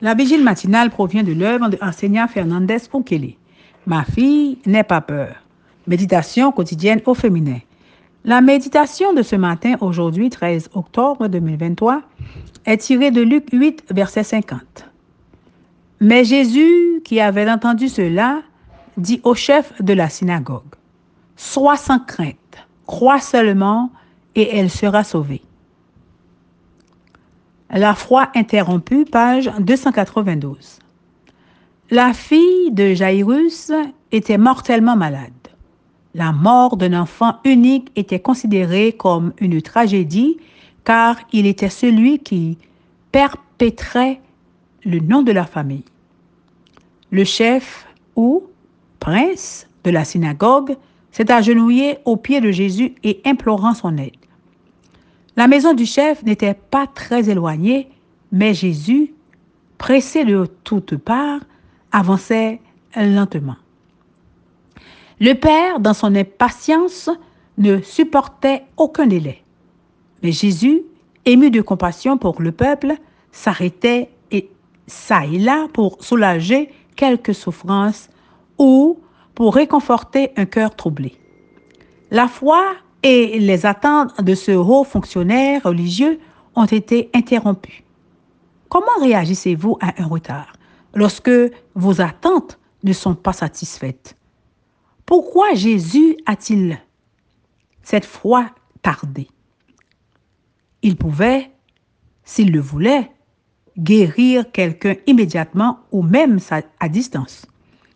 La vigile matinale provient de l'œuvre de enseignant Fernandez Ukele. Ma fille, n'aie pas peur. Méditation quotidienne au féminin. La méditation de ce matin, aujourd'hui 13 octobre 2023, est tirée de Luc 8, verset 50. Mais Jésus, qui avait entendu cela, dit au chef de la synagogue, Sois sans crainte, crois seulement et elle sera sauvée. La foi interrompue, page 292. La fille de Jairus était mortellement malade. La mort d'un enfant unique était considérée comme une tragédie car il était celui qui perpétrait le nom de la famille. Le chef ou prince de la synagogue s'est agenouillé aux pieds de Jésus et implorant son aide. La maison du chef n'était pas très éloignée, mais Jésus, pressé de toutes parts, avançait lentement. Le père, dans son impatience, ne supportait aucun délai. Mais Jésus, ému de compassion pour le peuple, s'arrêtait et ça et là pour soulager quelques souffrances ou pour réconforter un cœur troublé. La foi et les attentes de ce haut fonctionnaire religieux ont été interrompues. Comment réagissez-vous à un retard lorsque vos attentes ne sont pas satisfaites? Pourquoi Jésus a-t-il cette fois tardé Il pouvait, s'il le voulait, guérir quelqu'un immédiatement ou même à distance.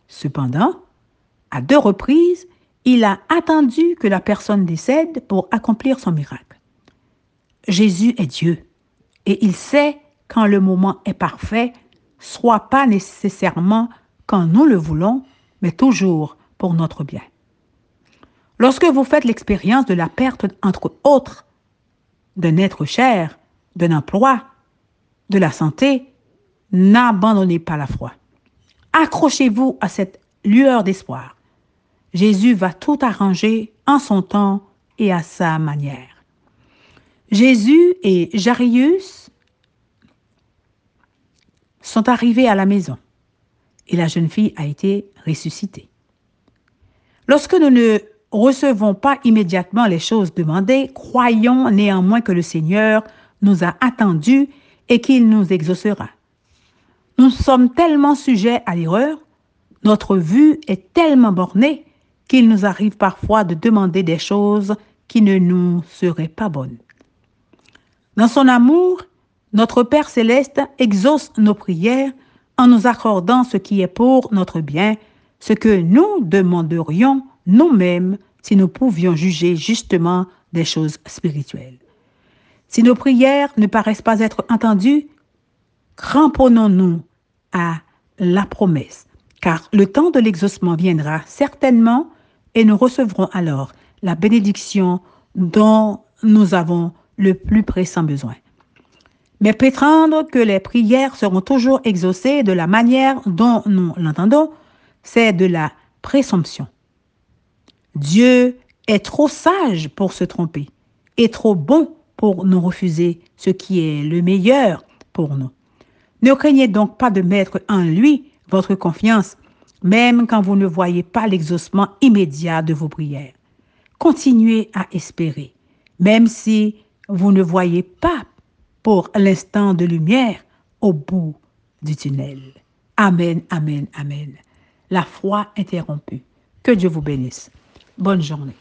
Cependant, à deux reprises, il a attendu que la personne décède pour accomplir son miracle. Jésus est Dieu et il sait quand le moment est parfait, soit pas nécessairement quand nous le voulons, mais toujours pour notre bien. Lorsque vous faites l'expérience de la perte, entre autres, d'un être cher, d'un emploi, de la santé, n'abandonnez pas la foi. Accrochez-vous à cette lueur d'espoir. Jésus va tout arranger en son temps et à sa manière. Jésus et Jarius sont arrivés à la maison et la jeune fille a été ressuscitée. Lorsque nous ne recevons pas immédiatement les choses demandées, croyons néanmoins que le Seigneur nous a attendus et qu'il nous exaucera. Nous sommes tellement sujets à l'erreur, notre vue est tellement bornée qu'il nous arrive parfois de demander des choses qui ne nous seraient pas bonnes. Dans son amour, notre Père céleste exauce nos prières en nous accordant ce qui est pour notre bien, ce que nous demanderions nous-mêmes si nous pouvions juger justement des choses spirituelles. Si nos prières ne paraissent pas être entendues, cramponnons-nous à la promesse, car le temps de l'exaucement viendra certainement et nous recevrons alors la bénédiction dont nous avons le plus pressant besoin. Mais prétendre que les prières seront toujours exaucées de la manière dont nous l'entendons, c'est de la présomption. Dieu est trop sage pour se tromper et trop bon pour nous refuser ce qui est le meilleur pour nous. Ne craignez donc pas de mettre en lui votre confiance même quand vous ne voyez pas l'exaucement immédiat de vos prières. Continuez à espérer, même si vous ne voyez pas pour l'instant de lumière au bout du tunnel. Amen, amen, amen. La foi interrompue. Que Dieu vous bénisse. Bonne journée.